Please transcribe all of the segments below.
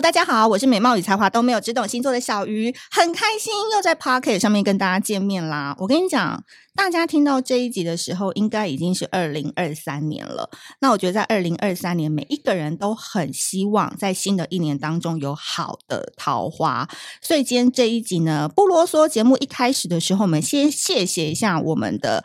大家好，我是美貌与才华都没有，只懂星座的小鱼，很开心又在 Pocket 上面跟大家见面啦。我跟你讲，大家听到这一集的时候，应该已经是二零二三年了。那我觉得在二零二三年，每一个人都很希望在新的一年当中有好的桃花。所以今天这一集呢，不啰嗦。节目一开始的时候，我们先谢谢一下我们的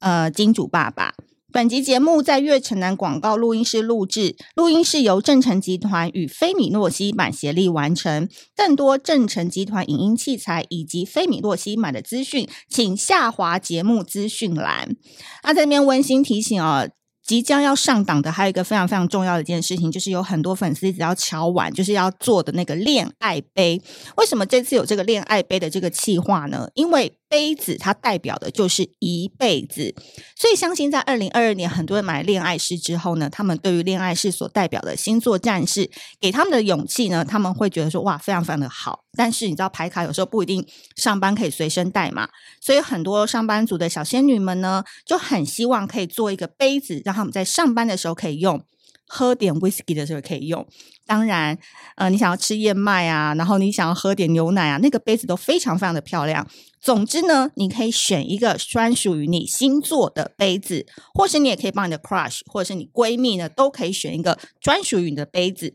呃金主爸爸。本集节目在月城南广告录音室录制，录音室由正成集团与菲米诺西满协力完成。更多正成集团影音器材以及菲米诺西满的资讯，请下滑节目资讯栏。那在这边温馨提醒哦。即将要上档的还有一个非常非常重要的一件事情，就是有很多粉丝只要敲完，就是要做的那个恋爱杯。为什么这次有这个恋爱杯的这个企划呢？因为杯子它代表的就是一辈子，所以相信在二零二二年，很多人买恋爱师之后呢，他们对于恋爱师所代表的星座战士给他们的勇气呢，他们会觉得说哇，非常非常的好。但是你知道牌卡有时候不一定上班可以随身带嘛，所以很多上班族的小仙女们呢，就很希望可以做一个杯子，让他们在上班的时候可以用。喝点 whisky 的时候可以用，当然，呃，你想要吃燕麦啊，然后你想要喝点牛奶啊，那个杯子都非常非常的漂亮。总之呢，你可以选一个专属于你星座的杯子，或是你也可以帮你的 crush 或者是你闺蜜呢，都可以选一个专属于你的杯子。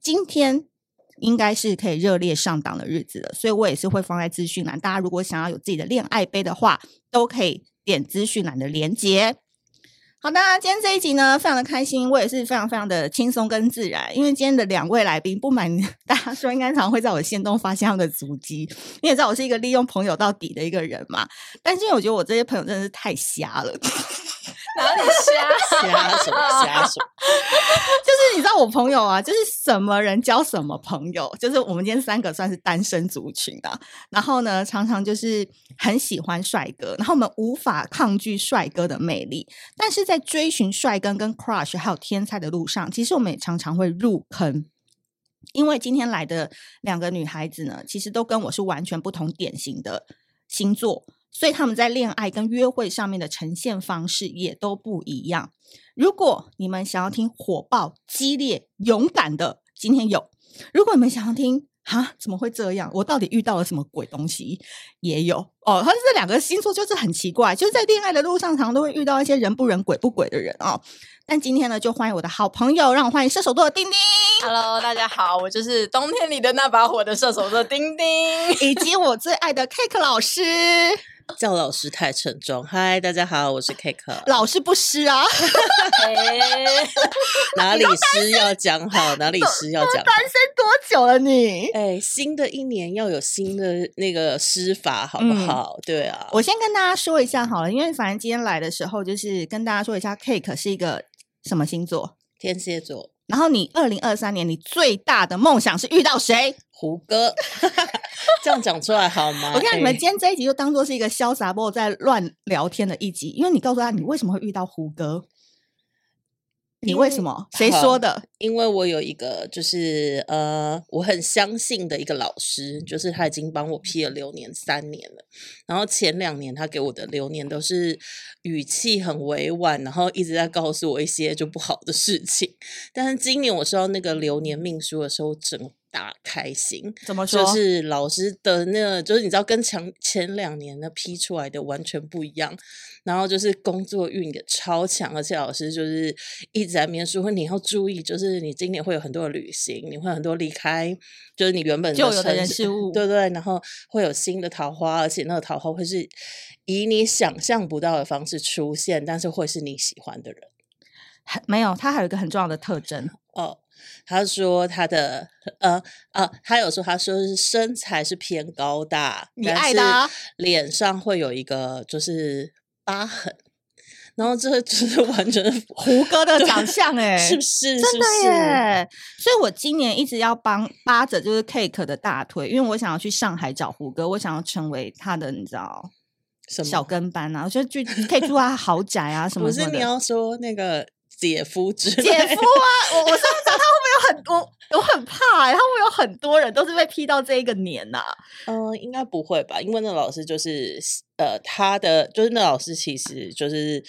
今天应该是可以热烈上档的日子了，所以我也是会放在资讯栏。大家如果想要有自己的恋爱杯的话，都可以点资讯栏的连接。好的，今天这一集呢，非常的开心，我也是非常非常的轻松跟自然，因为今天的两位来宾，不瞒大家说，应该常常会在我的限动发现他们的足迹。你也知道我是一个利用朋友到底的一个人嘛，但是因为我觉得我这些朋友真的是太瞎了。哪里瞎？瞎什么？就是你知道我朋友啊，就是什么人交什么朋友。就是我们今天三个算是单身族群的，然后呢，常常就是很喜欢帅哥，然后我们无法抗拒帅哥的魅力。但是在追寻帅哥跟 crush 还有天才的路上，其实我们也常常会入坑。因为今天来的两个女孩子呢，其实都跟我是完全不同典型的星座。所以他们在恋爱跟约会上面的呈现方式也都不一样。如果你们想要听火爆、激烈、勇敢的，今天有；如果你们想要听，啊，怎么会这样？我到底遇到了什么鬼东西？也有哦。他是这两个星座就是很奇怪，就是在恋爱的路上，常常都会遇到一些人不人、鬼不鬼的人哦。但今天呢，就欢迎我的好朋友，让我欢迎射手座的丁丁。Hello，大家好，我就是冬天里的那把火的射手座丁丁，以及我最爱的 Cake 老师。叫老师太沉重。嗨，大家好，我是 Cake。老师不湿啊？哪里湿要讲好，哪里湿要讲。单身多久了你？哎，新的一年要有新的那个湿法，好不好？嗯、对啊。我先跟大家说一下好了，因为反正今天来的时候，就是跟大家说一下，Cake 是一个什么星座？天蝎座。然后你二零二三年你最大的梦想是遇到谁？胡歌 这样讲出来好吗？我看你们今天这一集就当做是一个潇洒波在乱聊天的一集，因为你告诉他你为什么会遇到胡歌。你为什么？谁说的？因为我有一个，就是呃，我很相信的一个老师，就是他已经帮我批了流年三年了。然后前两年他给我的流年都是语气很委婉，然后一直在告诉我一些就不好的事情。但是今年我收到那个流年命书的时候，整个大开心。怎么说？就是老师的那个，就是你知道，跟前前两年的批出来的完全不一样。然后就是工作运也超强，而且老师就是一直在面说你要注意，就是你今年会有很多的旅行，你会很多离开，就是你原本就有的人事物，对对。然后会有新的桃花，而且那个桃花会是以你想象不到的方式出现，但是会是你喜欢的人。没有，他还有一个很重要的特征哦。他说他的呃呃，他有说他说是身材是偏高大，你爱的啊，脸上会有一个就是。疤痕，然后这就是 完全是 胡歌的长相哎，是不是？真的耶！所以我今年一直要帮扒着就是 Cake 的大腿，因为我想要去上海找胡歌，我想要成为他的你知道什么小跟班啊？我觉得就可以住他豪宅啊 什么什么的。不是你要说那个姐夫之类。姐夫啊，我我是不知道他会不会有很多，我很怕哎、欸，他会不会有很多人都是被批到这一个年呐、啊？嗯、呃，应该不会吧？因为那老师就是呃，他的就是那老师其实就是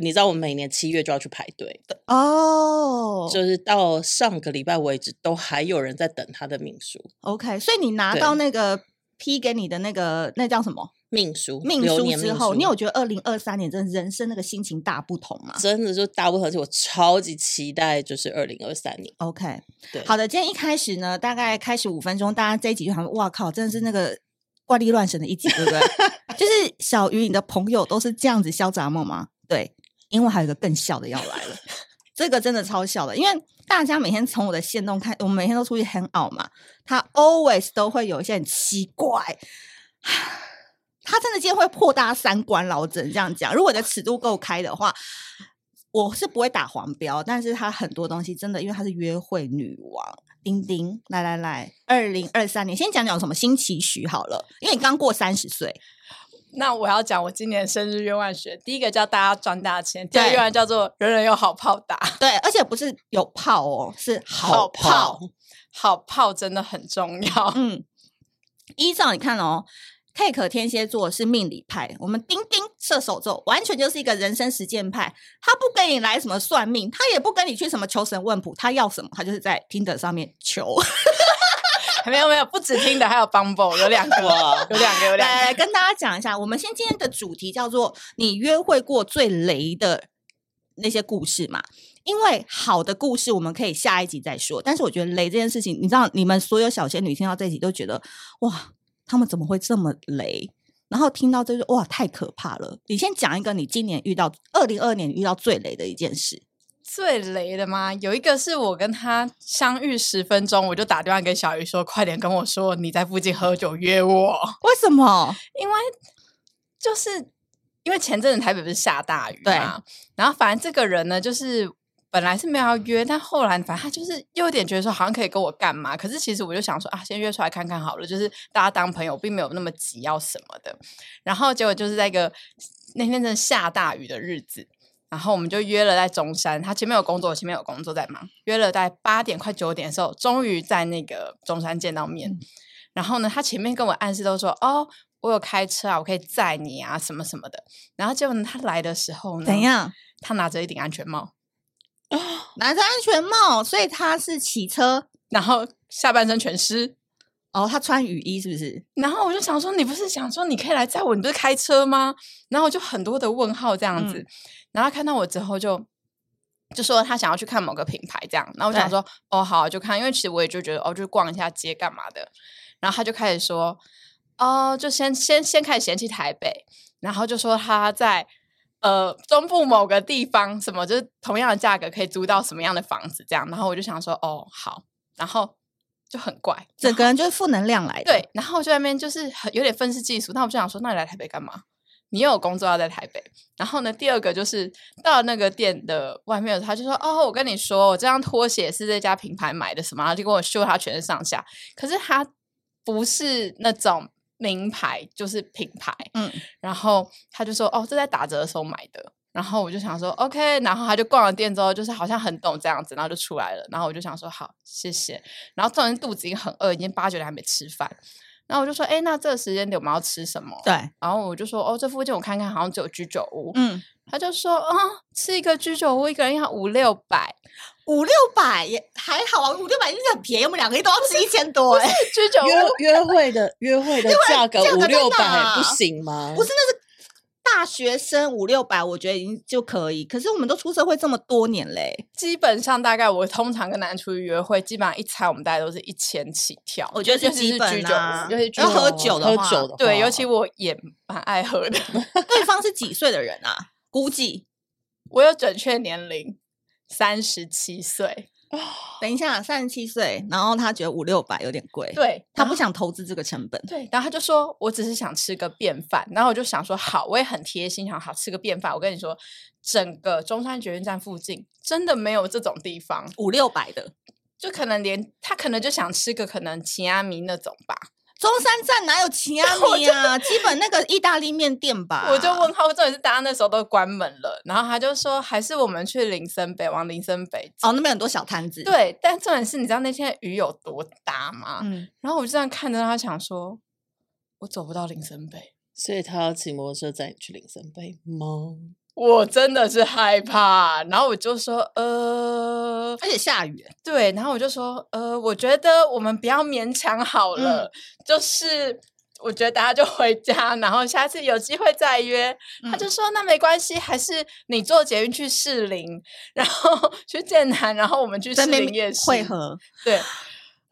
你知道，我们每年七月就要去排队的哦，就是到上个礼拜为止，都还有人在等他的命数。OK，所以你拿到那个批给你的那个那叫什么？命书，命书之后，你有觉得二零二三年真的人生那个心情大不同吗？真的就大不同，而且我超级期待，就是二零二三年。OK，对，好的，今天一开始呢，大概开始五分钟，大家这一集就想，哇靠，真的是那个怪力乱神的一集，对不对？就是小鱼，你的朋友都是这样子嚣杂梦吗？对，因为还有一个更笑的要来了，这个真的超笑的，因为大家每天从我的线动看，我们每天都出去 hang out 嘛，他 always 都会有一些很奇怪。他真的今天会破大家三观了，我只能这样讲。如果你的尺度够开的话，我是不会打黄标。但是他很多东西真的，因为他是约会女王，丁丁，来来来，二零二三年，先讲讲什么新期许好了。因为你刚过三十岁，那我要讲我今年生日愿望学。第一个叫大家赚大钱，第二个愿望叫做人人有好炮打。对，而且不是有炮哦，是好炮，好炮，好炮真的很重要。嗯，依照你看哦。Cake 天蝎座是命理派，我们丁丁射手座完全就是一个人生实践派。他不跟你来什么算命，他也不跟你去什么求神问卜，他要什么，他就是在 Tinder 上面求。没有没有，不止 Tinder，还有 Bumble，有两个，有两个，有两个。来，来跟大家讲一下，我们先今天的主题叫做“你约会过最雷的那些故事”嘛。因为好的故事我们可以下一集再说，但是我觉得雷这件事情，你知道，你们所有小仙女听到这一集都觉得哇。他们怎么会这么雷？然后听到这就哇，太可怕了！你先讲一个你今年遇到二零二二年遇到最雷的一件事。最雷的吗？有一个是我跟他相遇十分钟，我就打电话跟小鱼说：“快点跟我说你在附近喝酒约我。”为什么？因为就是因为前阵子台北不是下大雨嘛，然后反正这个人呢，就是。本来是没有要约，但后来反正他就是又有点觉得说好像可以跟我干嘛，可是其实我就想说啊，先约出来看看好了，就是大家当朋友，并没有那么急要什么的。然后结果就是在一个那天真的下大雨的日子，然后我们就约了在中山，他前面有工作，前面有工作在忙，约了在八点快九点的时候，终于在那个中山见到面。嗯、然后呢，他前面跟我暗示都说哦，我有开车啊，我可以载你啊，什么什么的。然后结果呢，他来的时候呢，怎样？他拿着一顶安全帽。拿着安全帽，所以他是骑车，然后下半身全湿。哦，他穿雨衣是不是？然后我就想说，你不是想说你可以来载我，你不是开车吗？然后我就很多的问号这样子。嗯、然后看到我之后就，就就说他想要去看某个品牌这样。然后我想说，哦，好，就看，因为其实我也就觉得，哦，就逛一下街干嘛的。然后他就开始说，哦，就先先先开始嫌弃台北，然后就说他在。呃，中部某个地方，什么就是同样的价格可以租到什么样的房子，这样，然后我就想说，哦，好，然后就很怪，整个人就是负能量来的。对，然后就在那边就是很有点愤世嫉俗，那我就想说，那你来台北干嘛？你又有工作要在台北。然后呢，第二个就是到了那个店的外面，他就说，哦，我跟你说，我这双拖鞋是这家品牌买的，什么，然后就跟我秀他全身上下，可是他不是那种。名牌就是品牌，嗯，然后他就说：“哦，这在打折的时候买的。”然后我就想说：“OK。”然后他就逛了店之后，就是好像很懂这样子，然后就出来了。然后我就想说：“好，谢谢。”然后突然肚子已经很饿，已经八九点还没吃饭。然后我就说：“哎，那这个时间点我们要吃什么？”对。然后我就说：“哦，这附近我看看，好像只有居酒屋。”嗯。他就说：“啊，吃一个居酒屋，一个人要五六百。”五六百也还好啊，五六百已经很便宜，我们两个人都要吃一千多哎。居酒屋约约会的 约会的价格五六百不行吗？不是，那是大学生五六百，我觉得已经就可以。可是我们都出社会这么多年嘞，基本上大概我通常跟男人出去约会，基本上一餐我们大概都是一千起跳。我觉得是基本啊，尤其要喝酒的话，对，尤其我也蛮爱喝的。对方是几岁的人啊？估计我有准确年龄。三十七岁，等一下，三十七岁，然后他觉得五六百有点贵，对，他不想投资这个成本，对，然后他就说，我只是想吃个便饭，然后我就想说，好，我也很贴心，想好吃个便饭。我跟你说，整个中山捷运站附近真的没有这种地方，五六百的，就可能连他可能就想吃个可能秦阿米那种吧，中山站哪有奇 阿米啊？基本那个意大利面店吧。我就问他，重点是大家那时候都关门了，然后他就说，还是我们去林森北，往林森北。哦，那边很多小摊子。对，但重点是，你知道那天雨有多大吗？嗯。然后我就这样看着他，想说，我走不到林森北，所以他要骑摩托车载你去林森北吗？我真的是害怕，然后我就说，呃，而且下雨，对，然后我就说，呃，我觉得我们不要勉强好了，嗯、就是我觉得大家就回家，然后下次有机会再约。嗯、他就说，那没关系，还是你坐捷运去士林，然后去剑南，然后我们去士林夜市。汇合，对。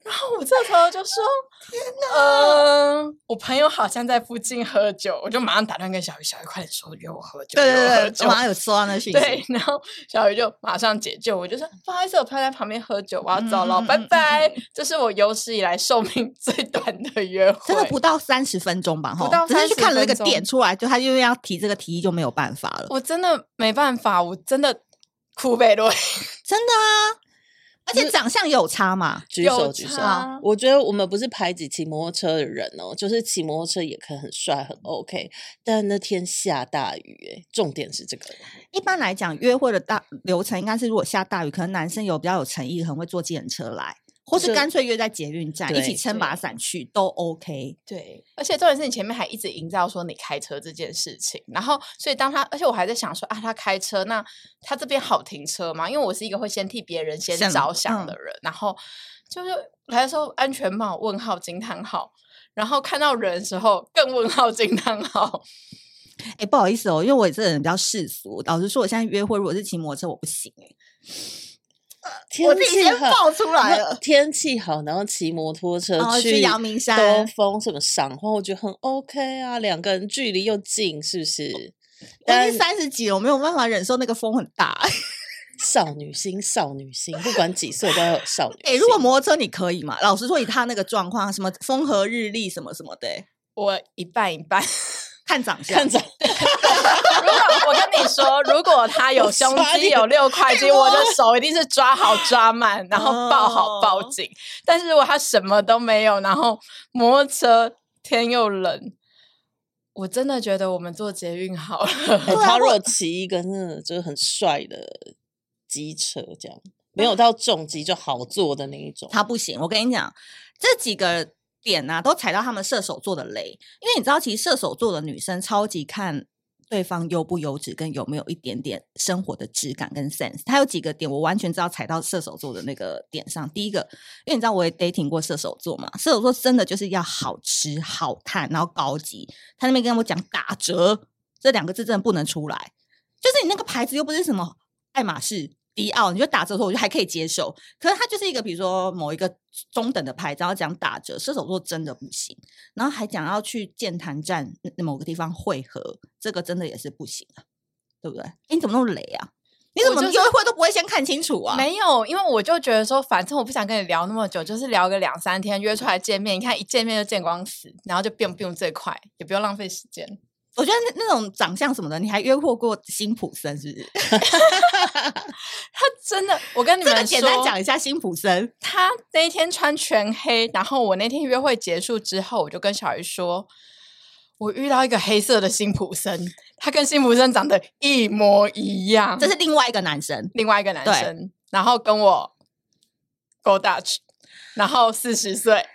然后我这时候就说：“天哪，呃，我朋友好像在附近喝酒，我就马上打断跟小鱼，小鱼快点说约我喝酒。”对对对，我马上有收到那讯息。对，然后小鱼就马上解救，我就说：“不好意思，我朋友在旁边喝酒，我要走了，拜拜。”这是我有史以来寿命 最短的约会，真的不到三十分钟吧？不到，只是去看了那个点出来，就他因为要提这个提议就没有办法了。我真的没办法，我真的哭背对，真的啊。而且长相有差嘛？举手举手！我觉得我们不是排挤骑摩托车的人哦，就是骑摩托车也可以很帅很 OK。但那天下大雨，哎，重点是这个。一般来讲，约会的大流程应该是，如果下大雨，可能男生有比较有诚意，可能会坐计程车来。或是干脆约在捷运站一起撑把伞去都 OK。对，而且重点是你前面还一直营造说你开车这件事情，然后所以当他，而且我还在想说啊，他开车，那他这边好停车吗？因为我是一个会先替别人先着想的人，嗯、然后就是来的时候安全帽问号惊叹号，然后看到人的时候更问号惊叹号。哎、欸，不好意思哦，因为我这个人比较世俗，老实说，我现在约会如果是骑摩托车，我不行哎。天我自己先爆出来了。天气好，然后骑摩托车去阳明山兜风，什么赏花，我觉得很 OK 啊。两个人距离又近，是不是？但是三十几了，我没有办法忍受那个风很大。少女心，少女心，不管几岁都要有少女心。哎、欸，如果摩托车你可以吗？老实说，以他那个状况，什么风和日丽，什么什么的，我一半一半。看长相，看长。如果我跟你说，如果他有胸肌有六块肌，我的手一定是抓好抓满，然后抱好抱紧。但是如果他什么都没有，然后摩托车天又冷，我真的觉得我们坐捷运好了。欸、他如果骑一个那就是很帅的机车，这样没有到重机就好坐的那一种，他不行。我跟你讲，这几个。点啊，都踩到他们射手座的雷，因为你知道，其实射手座的女生超级看对方优不优质，跟有没有一点点生活的质感跟 sense。他有几个点，我完全知道踩到射手座的那个点上。第一个，因为你知道我也 dating 过射手座嘛，射手座真的就是要好吃、好看，然后高级。他那边跟我讲打折这两个字真的不能出来，就是你那个牌子又不是什么爱马仕。迪奥，你就打折的时候，我觉得还可以接受。可是它就是一个，比如说某一个中等的牌子，然后讲打折，射手座真的不行。然后还讲要去剑潭站某个地方汇合，这个真的也是不行啊，对不对？哎，你怎么那么雷啊？你怎么约会都不会先看清楚啊？没有，因为我就觉得说，反正我不想跟你聊那么久，就是聊个两三天，约出来见面。你看一见面就见光死，然后就变不用最快，也不用浪费时间。我觉得那那种长相什么的，你还约会过辛普森是不是？他真的，我跟你们简单讲一下辛普森。他那一天穿全黑，然后我那天约会结束之后，我就跟小鱼说，我遇到一个黑色的辛普森，他跟辛普森长得一模一样。这是另外一个男生，另外一个男生，然后跟我 go Dutch，然后四十岁。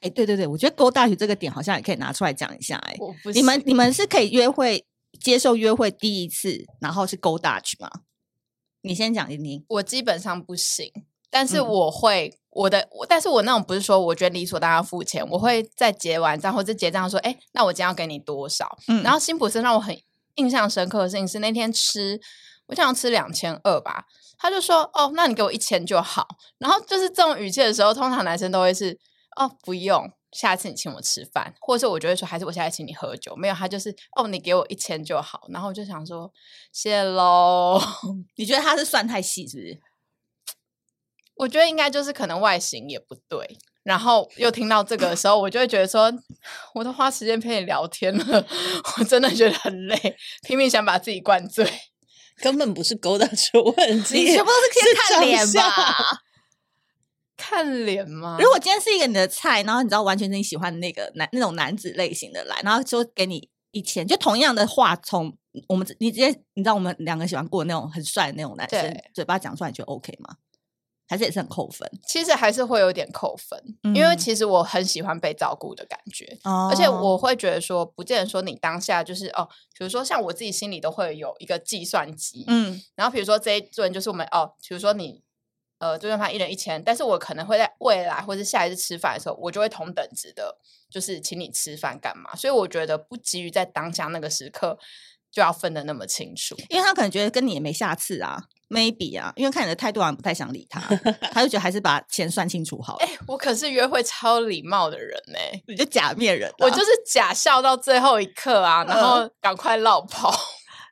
哎，对对对，我觉得 Go Dutch 这个点好像也可以拿出来讲一下。哎，你们你们是可以约会接受约会第一次，然后是 Go Dutch 吗？你先讲听听。我基本上不行，但是我会、嗯、我的，但是我那种不是说我觉得理所当然付钱，我会在结完账或者结账说，哎，那我今天要给你多少？嗯，然后辛普森让我很印象深刻的事情是那天吃，我想要吃两千二吧，他就说，哦，那你给我一千就好。然后就是这种语气的时候，通常男生都会是。哦，不用，下次你请我吃饭，或者是我就会说，还是我下次请你喝酒。没有，他就是哦，你给我一千就好。然后我就想说，谢喽。你觉得他是算太细，是不是？我觉得应该就是可能外形也不对。然后又听到这个的时候，我就会觉得说，我都花时间陪你聊天了，我真的觉得很累，拼命想把自己灌醉，根本不是勾搭出问题，你全部都是先看脸吧。看脸吗？如果今天是一个你的菜，然后你知道完全是你喜欢的那个男那种男子类型的来，然后说给你一千，就同样的话，从我们你直接你知道我们两个喜欢过那种很帅的那种男生嘴巴讲出来，你觉得 OK 吗？还是也是很扣分？其实还是会有点扣分，嗯、因为其实我很喜欢被照顾的感觉，哦、而且我会觉得说，不见得说你当下就是哦，比如说像我自己心里都会有一个计算机，嗯，然后比如说这一顿就是我们哦，比如说你呃就算他一人一千，但是我可能会在未来或是下一次吃饭的时候，我就会同等值的，就是请你吃饭干嘛？所以我觉得不急于在当下那个时刻就要分得那么清楚，因为他可能觉得跟你也没下次啊。maybe 啊，因为看你的态度好像不太想理他，他就觉得还是把钱算清楚好了。哎、欸，我可是约会超礼貌的人呢、欸，你就假面人、啊，我就是假笑到最后一刻啊，然后赶快落跑。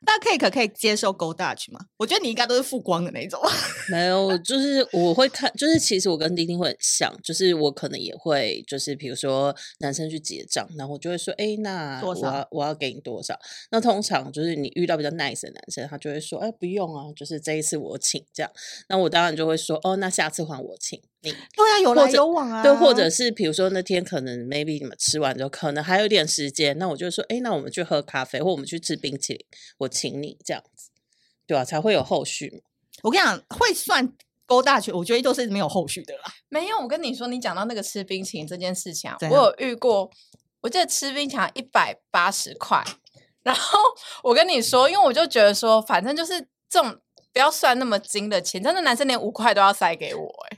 那 Cake 可以接受 Go Dutch 吗？我觉得你应该都是负光的那种。没有，就是我会看，就是其实我跟丁丁会很像，就是我可能也会，就是比如说男生去结账，然后我就会说，哎，那我要我要给你多少？那通常就是你遇到比较 nice 的男生，他就会说，哎，不用啊，就是这一次我请这样。那我当然就会说，哦，那下次还我请。你对啊，有来有往啊。对，或者是比如说那天可能 maybe 你们吃完之后，可能还有一点时间，那我就说，哎，那我们去喝咖啡，或我们去吃冰淇淋，我请你这样子，对啊，才会有后续。我跟你讲，会算 Go Dutch，我觉得都是没有后续的啦。没有，我跟你说，你讲到那个吃冰淇淋这件事情啊，我有遇过，我记得吃冰淇淋一百八十块，然后我跟你说，因为我就觉得说，反正就是这种不要算那么精的钱，真的男生连五块都要塞给我，欸，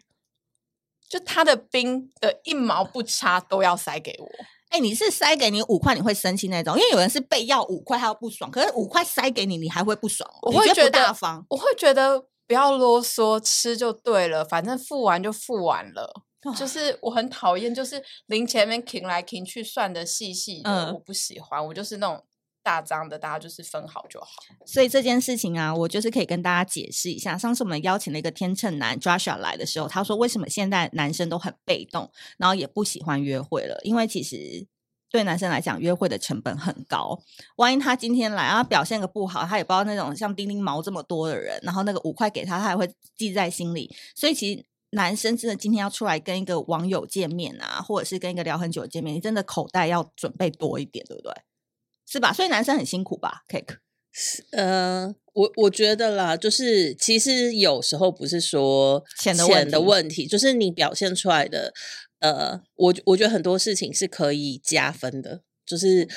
就他的冰的一毛不差都要塞给我，哎、欸，你是塞给你五块你会生气那种，因为有人是被要五块他要不爽，可是五块塞给你你还会不爽，我会觉得，大方，我会觉得不要啰嗦，吃就对了，反正付完就付完了，哦、就是我很讨厌就是零前面停来停去算的细细的，嗯、我不喜欢，我就是那种。大张的，大家就是分好就好。所以这件事情啊，我就是可以跟大家解释一下。上次我们邀请了一个天秤男 Joshua 来的时候，他说为什么现在男生都很被动，然后也不喜欢约会了？因为其实对男生来讲，约会的成本很高。万一他今天来，然后表现个不好，他也不知道那种像丁丁毛这么多的人，然后那个五块给他，他还会记在心里。所以其实男生真的今天要出来跟一个网友见面啊，或者是跟一个聊很久见面，你真的口袋要准备多一点，对不对？是吧？所以男生很辛苦吧？Cake，呃，我我觉得啦，就是其实有时候不是说钱的钱的问题，就是你表现出来的，呃，我我觉得很多事情是可以加分的。就是，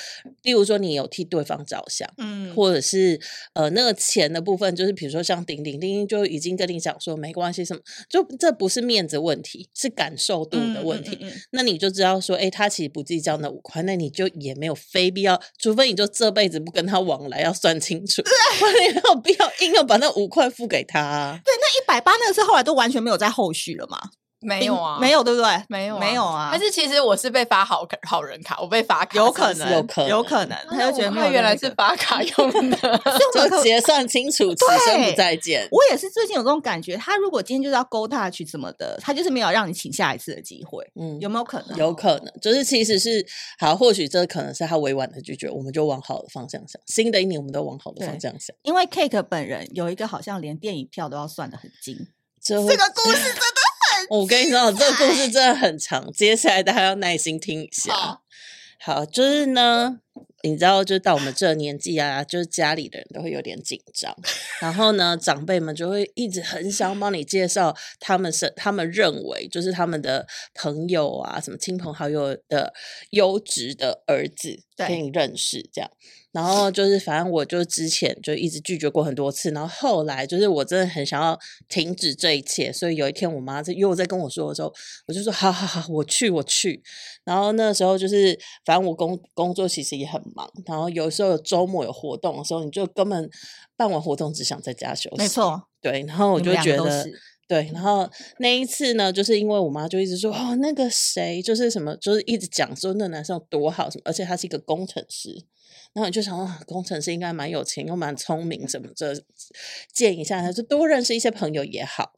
例如说你有替对方着想，嗯，或者是呃那个钱的部分，就是比如说像丁丁，丁丁就已经跟你讲说没关系，什么就这不是面子问题，是感受度的问题。嗯嗯嗯嗯、那你就知道说，哎，他其实不计较那五块，那你就也没有非必要，除非你就这辈子不跟他往来，要算清楚，没有必要硬要把那五块付给他、啊。对，那一百八那个是后来都完全没有在后续了吗？没有啊，没有，对不对？没有、啊，没有啊。但是其实我是被发好好人卡，我被发卡，有可能，有可能，有可能。他就觉得他原来是发卡用的，就结算清楚，此生不再见。我也是最近有这种感觉，他如果今天就是要 Go Dutch 什么的，他就是没有让你请下一次的机会。嗯，有没有可能？有可能，就是其实是好，或许这可能是他委婉的拒绝，我们就往好的方向想。新的一年，我们都往好的方向想。因为 Cake 本人有一个好像连电影票都要算的很精，这个故事真的。我跟你说，这个故事真的很长，接下来大家要耐心听一下。好，好，就是呢，你知道，就到我们这个年纪啊，就是家里的人都会有点紧张，然后呢，长辈们就会一直很想帮你介绍他们是他们认为就是他们的朋友啊，什么亲朋好友的优质的儿子给你认识，这样。然后就是，反正我就之前就一直拒绝过很多次，然后后来就是我真的很想要停止这一切，所以有一天我妈又在跟我说的时候，我就说好好好，我去我去。然后那时候就是，反正我工工作其实也很忙，然后有时候有周末有活动的时候，你就根本办完活动只想在家休息。没错，对。然后我就觉得，对。然后那一次呢，就是因为我妈就一直说哦，那个谁就是什么，就是一直讲说那男生有多好什么，而且他是一个工程师。然后你就想，哦，工程师应该蛮有钱又蛮聪明，什么这见一下他就多认识一些朋友也好。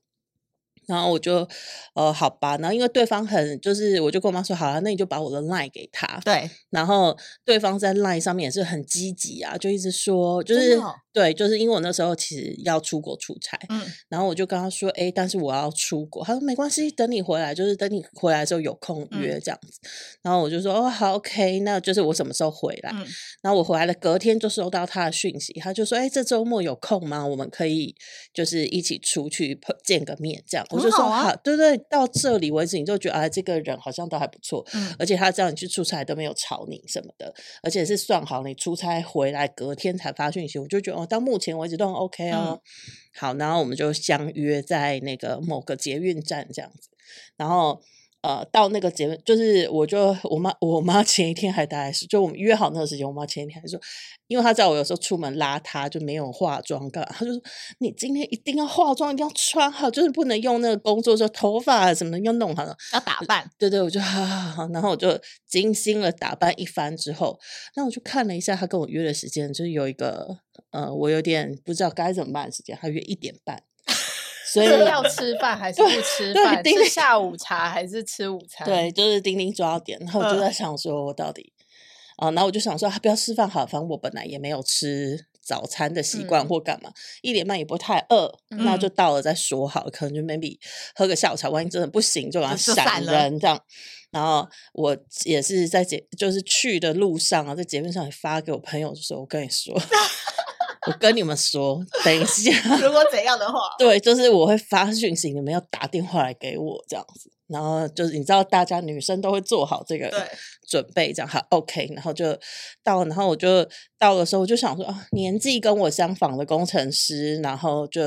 然后我就，呃，好吧。然后因为对方很，就是我就跟我妈说，好了，那你就把我的 line 给他。对。然后对方在 line 上面也是很积极啊，就一直说，就是对，就是因为我那时候其实要出国出差，嗯，然后我就跟他说，哎，但是我要出国，他说没关系，等你回来，就是等你回来的时候有空约这样子。嗯、然后我就说，哦，好，OK，那就是我什么时候回来？嗯、然后我回来了，隔天就收到他的讯息，他就说，哎，这周末有空吗？我们可以就是一起出去见个面，这样。我就说好，啊、好，对对，到这里为止，你就觉得啊，这个人好像都还不错，嗯，而且他叫你去出差都没有吵你什么的，而且是算好你出差回来隔天才发讯息，我就觉得。哦，到目前为止都很 OK 哦。嗯、好，然后我们就相约在那个某个捷运站这样子，然后。呃，到那个节目，就是我就我妈，我妈前一天还大概是，就我们约好那个时间，我妈前一天还说，因为她知道我有时候出门邋遢，就没有化妆干，她就说你今天一定要化妆，一定要穿好，就是不能用那个工作说头发什么的要弄好了，要打扮。对对，我就好好好，然后我就精心的打扮一番之后，那我就看了一下她跟我约的时间，就是有一个呃，我有点不知道该怎么办的时间，她约一点半。所以要吃饭还是不吃饭？吃下午茶还是吃午餐？对，就是丁丁抓点，然后我就在想说，我到底啊，然后我就想说，不要吃饭好，反正我本来也没有吃早餐的习惯或干嘛，一点半也不太饿，那就到了再说好，可能就 maybe 喝个下午茶，万一真的不行，就把它闪人这样。然后我也是在节，就是去的路上啊，在节目上也发给我朋友说，我跟你说。我跟你们说，等一下，如果怎样的话，对，就是我会发讯息，你们要打电话来给我这样子，然后就是你知道，大家女生都会做好这个准备，这样好 OK，然后就到，然后我就到的时候，我就想说啊，年纪跟我相仿的工程师，然后就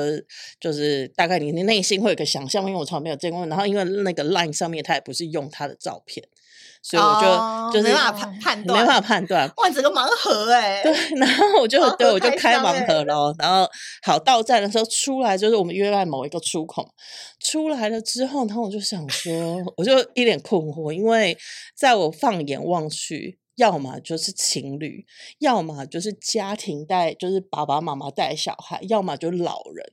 就是大概你内心会有个想象，因为我从来没有见过，然后因为那个 Line 上面他也不是用他的照片。所以我就、oh, 就是没办法判 判断，没办法判断。哇，整个盲盒哎！对，然后我就对我就开盲盒喽。然后好到站的时候出来，就是我们约在某一个出口。出来了之后，然后我就想说，我就一脸困惑，因为在我放眼望去。要么就是情侣，要么就是家庭带，就是爸爸妈妈带小孩，要么就是老人，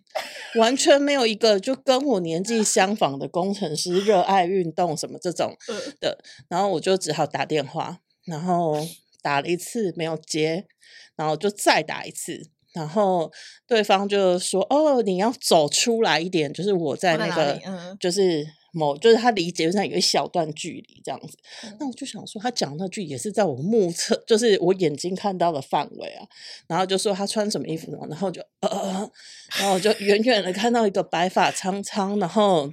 完全没有一个就跟我年纪相仿的工程师，热爱运动什么这种的。然后我就只好打电话，然后打了一次没有接，然后就再打一次，然后对方就说：“哦，你要走出来一点，就是我在那个，就是。”某就是他离捷运上有一小段距离这样子，嗯、那我就想说他讲那句也是在我目测，就是我眼睛看到的范围啊。然后就说他穿什么衣服呢？然后就呃，然后我就远 远的看到一个白发苍苍，然后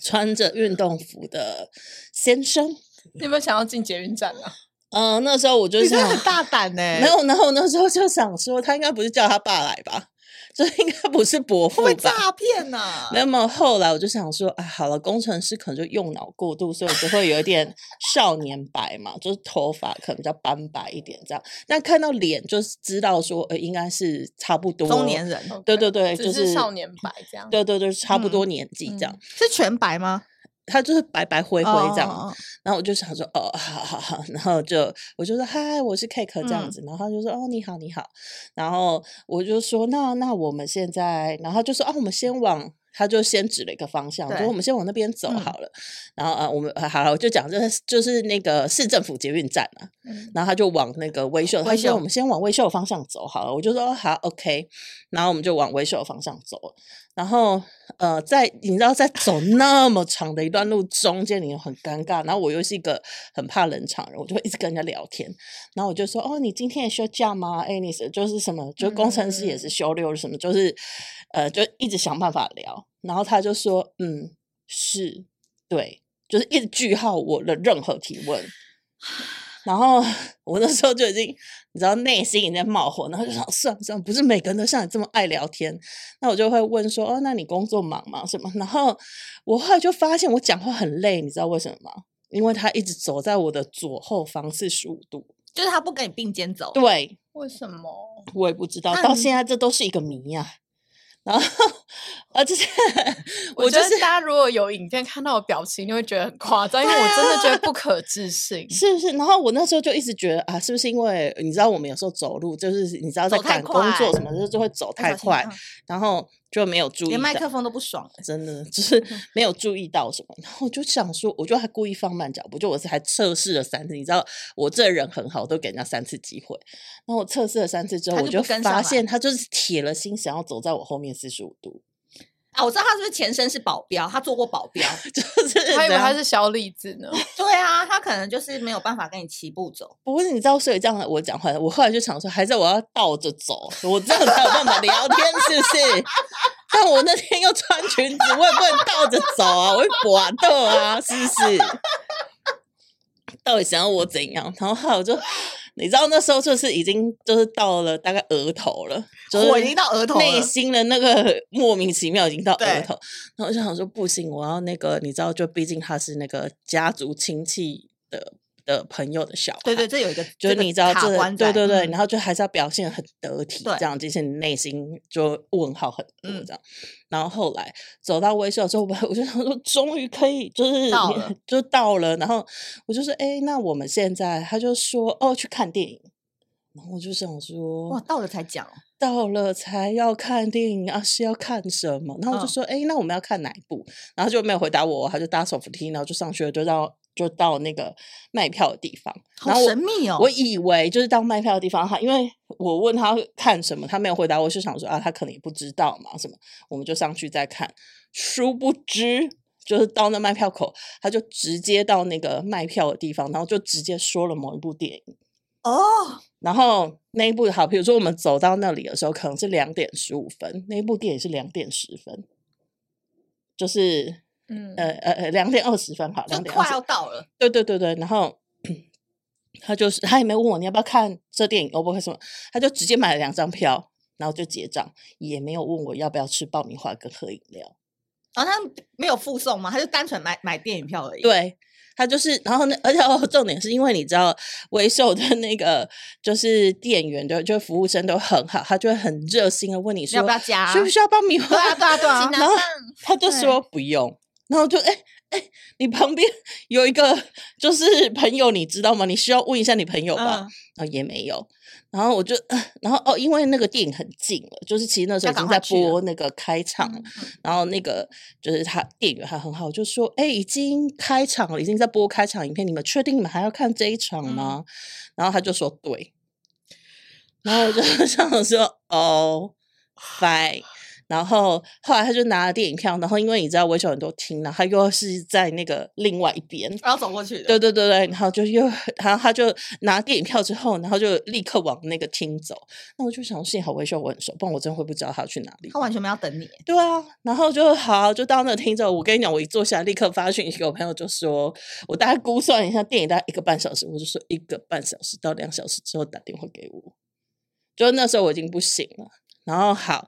穿着运动服的先生。你有没有想要进捷运站啊？嗯、呃，那时候我就想很大胆呢、欸。没有，然后那时候就想说他应该不是叫他爸来吧。这应该不是伯父吧？会诈骗呐、啊！没有没有，后来我就想说，啊，好了，工程师可能就用脑过度，所以就会有一点少年白嘛，就是头发可能比较斑白一点这样。但看到脸就知道说，呃，应该是差不多中年人。对对对，就是少年白这样。对对对，差不多年纪这样。是全白吗？他就是白白灰灰这样，哦、然后我就想说，哦，好好好，然后就我就说，嗨，我是 Cake 这样子，嗯、然后他就说，哦，你好，你好，然后我就说，那那我们现在，然后就说，啊，我们先往，他就先指了一个方向，说我们先往那边走好了，嗯、然后啊，我们好了，我就讲，就是就是那个市政府捷运站啊，嗯、然后他就往那个威秀，他说我们先往威秀的方向走好了，我就说好，OK，然后我们就往威秀的方向走。然后，呃，在你知道，在走那么长的一段路中间，你又很尴尬。然后我又是一个很怕冷场人，我就会一直跟人家聊天。然后我就说：“哦，你今天也休假吗？哎，你是就是什么？就工程师也是休六什么？就是，呃，就一直想办法聊。”然后他就说：“嗯，是对，就是一直句号我的任何提问。”然后 我那时候就已经，你知道，内心已经在冒火，然后就想算了算了，不是每个人都像你这么爱聊天。那我就会问说，哦，那你工作忙吗？什么？然后我后来就发现我讲话很累，你知道为什么吗？因为他一直走在我的左后方四十五度，就是他不跟你并肩走。对，为什么？我也不知道，到现在这都是一个谜呀。然后，呃，就是 我觉得大家如果有影片看到我表情，就会觉得很夸张，因为我真的觉得不可置信，是不是？然后我那时候就一直觉得啊，是不是因为你知道我们有时候走路就是你知道在赶工作什么就，就会走太快，然后。就没有注意，连麦克风都不爽，真的就是 没有注意到什么。然后我就想说，我就还故意放慢脚步，就我是还测试了三次。你知道我这人很好，都给人家三次机会。然后我测试了三次之后，就我就发现他就是铁了心想要走在我后面四十五度。啊，我知道他是不是前身是保镖，他做过保镖，就是他以为他是小李子呢。对啊，他可能就是没有办法跟你齐步走。不是你知道，所以这样我讲话，我后来就想说，还是我要倒着走，我这样才有办法聊天，是不是？但我那天又穿裙子，我也不能倒着走啊，我会滑倒啊，是不是？到底想要我怎样？然后后来我就。你知道那时候就是已经就是到了大概额头了，就是我已经到额头了，内心的那个 莫名其妙已经到额头，然后我就想说不行，我要那个你知道，就毕竟他是那个家族亲戚的。的朋友的小孩，对对，这有一个，就是你知道这，对对对，嗯、然后就还是要表现很得体，这样，其实你内心就问号很多这样。嗯、然后后来走到微笑之后，我就想说，终于可以，就是到 就到了。然后我就说，哎，那我们现在，他就说，哦，去看电影。然后我就想说，哇，到了才讲，到了才要看电影啊，是要看什么？然后我就说，哎、嗯，那我们要看哪一部？然后就没有回答我，他就搭手扶梯，然后就上去了，就让。就到那个卖票的地方，好神秘哦！我以为就是到卖票的地方，哈因为我问他看什么，他没有回答我，我就想说啊，他可能也不知道嘛，什么，我们就上去再看。殊不知，就是到那卖票口，他就直接到那个卖票的地方，然后就直接说了某一部电影哦。然后那一部好，比如说我们走到那里的时候，可能是两点十五分，那一部电影是两点十分，就是。嗯呃呃呃，两点二十分好，两点快要到了。对对对对，然后他就是他也没问我你要不要看这电影，我不会什么，他就直接买了两张票，然后就结账，也没有问我要不要吃爆米花跟喝饮料。然后、哦、他没有附送吗？他就单纯买买电影票而已。对，他就是，然后呢，而且哦，重点是因为你知道，维秀的那个就是店员就就服务生都很好，他就会很热心的问你说要不要加，需不需要爆米花？对啊对啊对啊，然后他就说不用。然后就哎哎，你旁边有一个就是朋友，你知道吗？你需要问一下你朋友吧。啊、嗯，也没有。然后我就，然后哦，因为那个电影很近了，就是其实那时候已经在播那个开场了。然后那个就是他店员还很好，就说：“哎，已经开场了，已经在播开场影片，你们确定你们还要看这一场吗？”嗯、然后他就说：“对。”然后我就 想说：“哦，fine。”然后后来他就拿了电影票，然后因为你知道威秀很多厅，然后他又是在那个另外一边，然后走过去的。对对对对，然后就又，然后他就拿电影票之后，然后就立刻往那个厅走。那我就想，幸好威秀我很熟，不然我真的会不知道他要去哪里。他完全没有等你。对啊，然后就好，就到那个厅之后，我跟你讲，我一坐下来，立刻发讯息给我朋友，就说我大概估算一下电影大概一个半小时，我就说一个半小时到两小时之后打电话给我。就那时候我已经不行了。然后好，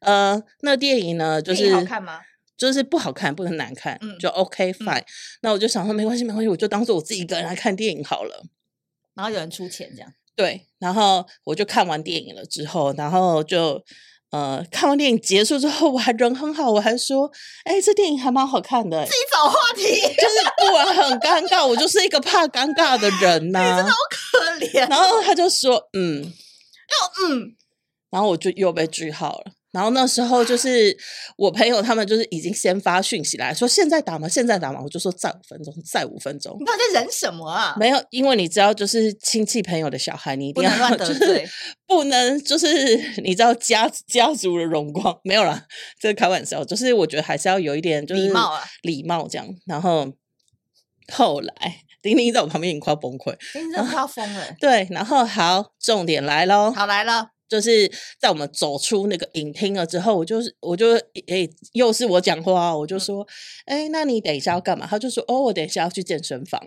呃，那电影呢，就是好看吗？就是不好看，不能难看，嗯、就 OK fine、嗯。那我就想说，没关系，没关系，我就当做我自己一个人来看电影好了。然后有人出钱这样。对，然后我就看完电影了之后，然后就呃，看完电影结束之后，我还人很好，我还说，哎，这电影还蛮好看的。自己找话题，就是不然很尴尬，我就是一个怕尴尬的人呐、啊。你真的好可怜。然后他就说，嗯，要嗯。然后我就又被句号了。然后那时候就是我朋友他们就是已经先发讯息来说，现在打吗？现在打吗？我就说再五分钟，再五分钟。你到底在忍什么啊？没有，因为你知道，就是亲戚朋友的小孩，你一定要乱得罪，不能就是你知道家家族的荣光没有啦，这个开玩笑，就是我觉得还是要有一点就是礼貌啊，礼貌这样。然后后来丁丁在我旁边已经快要崩溃，丁丁快要疯了。对，然后好，重点来喽，好来了。就是在我们走出那个影厅了之后，我就是我就诶、欸，又是我讲话，我就说，哎、欸，那你等一下要干嘛？他就说，哦，我等一下要去健身房。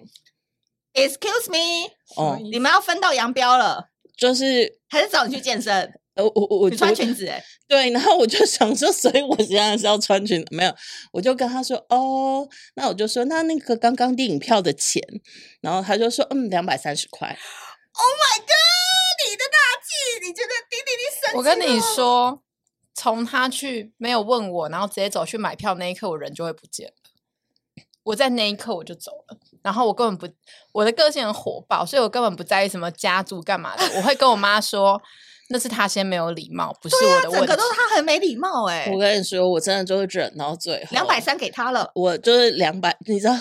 Excuse me，哦，你们要分道扬镳了，就是还是找你去健身？呃，我我我穿裙子哎，对，然后我就想说，所以我现在是要穿裙子，没有，我就跟他说，哦，那我就说，那那个刚刚电影票的钱，然后他就说，嗯，两百三十块。Oh my god！你的大气，你觉得弟弟你生气？我跟你说，从他去没有问我，然后直接走去买票那一刻，我人就会不见了。我在那一刻我就走了，然后我根本不，我的个性很火爆，所以我根本不在意什么家族干嘛的。我会跟我妈说，那是他先没有礼貌，不是我的问题。整个都是他很没礼貌哎！我跟你说，我真的就是忍到最后，两百三给他了，我就是两百，你知道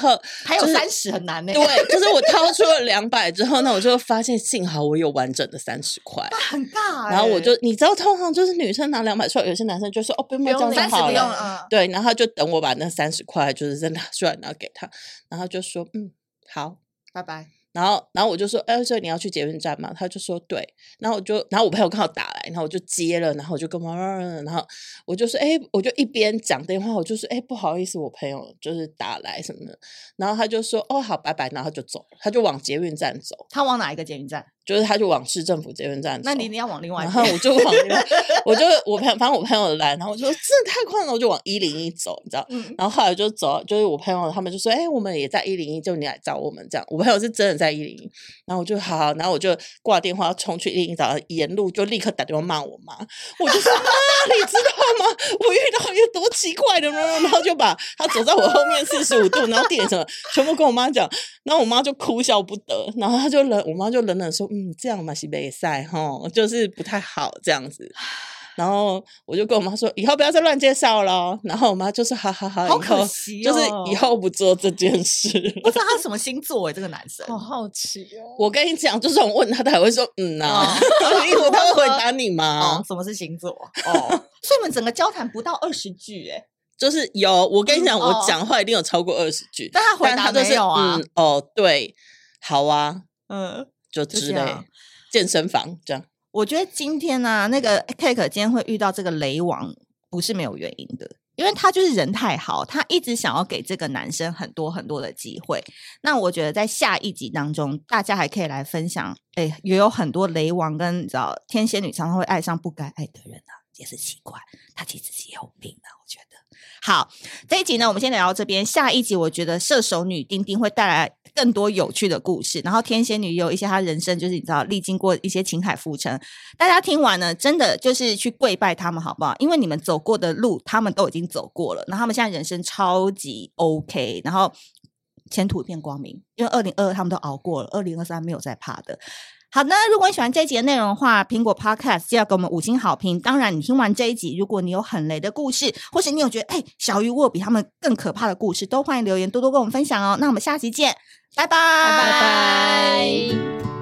还有三十很难呢。对，就是我掏出了两百之后，那我就发现幸好我有完整的三十块，很大。然后我就你知道，通常就是女生拿两百出来，有些男生就说哦不用这样就好了，对，然后他就等我把那三十块就是再拿出来然后给他，然后就说嗯好，拜拜。然后，然后我就说，哎，所以你要去捷运站嘛？他就说对。然后我就，然后我朋友刚好打来，然后我就接了，然后我就跟妈妈，然后我就说，哎，我就一边讲电话，我就说，哎，不好意思，我朋友就是打来什么的。然后他就说，哦，好，拜拜，然后他就走，他就往捷运站走。他往哪一个捷运站？就是他就往市政府这边站走，那你你要往另外，然后我就往另外，我就我朋友，反正我朋友来，然后我就说真的太快了，我就往一零一走，你知道？嗯、然后后来就走，就是我朋友他们就说，哎、欸，我们也在一零一，就你来找我们这样。我朋友是真的在一零一，然后我就好，好，然后我就挂电话冲去一零一找，沿路就立刻打电话骂我妈，我就说妈，你知道吗？我遇到一个多奇怪的人，然后就把他走在我后面四十五度，然后点什么，全部跟我妈讲，然后我妈就哭笑不得，然后他就冷，我妈就冷冷说，嗯，这样嘛是没赛哈，就是不太好这样子。然后我就跟我妈说，以后不要再乱介绍了。然后我妈就说，好好好，好可惜哦，就是以后不做这件事。不知道他什么星座哎，这个男生，好好奇哦。我跟你讲，就是我问他，他还会说嗯呐、他会回答你吗？哦、什么是星座？哦，所以我们整个交谈不到二十句哎，就是有。我跟你讲，嗯、我讲话一定有超过二十句，但他回答没有啊？嗯，哦，对，好啊，嗯，就之类。健身房这样，我觉得今天呢、啊，那个 Cake 今天会遇到这个雷王，不是没有原因的，因为他就是人太好，他一直想要给这个男生很多很多的机会。那我觉得在下一集当中，大家还可以来分享，哎，也有很多雷王跟你知道天蝎女常常会爱上不该爱的人啊，也是奇怪，他其实自己有病啊，我觉得。好，这一集呢，我们先聊到这边。下一集，我觉得射手女丁丁会带来更多有趣的故事。然后天蝎女有一些她人生，就是你知道历经过一些情海浮沉。大家听完呢，真的就是去跪拜他们好不好？因为你们走过的路，他们都已经走过了。然后他们现在人生超级 OK，然后前途一片光明。因为二零二二他们都熬过了，二零二三没有再怕的。好那，如果你喜欢这一集的内容的话，苹果 Podcast 就要给我们五星好评。当然，你听完这一集，如果你有很雷的故事，或是你有觉得哎，小鱼我有比他们更可怕的故事，都欢迎留言多多跟我们分享哦。那我们下期见，拜拜，拜拜。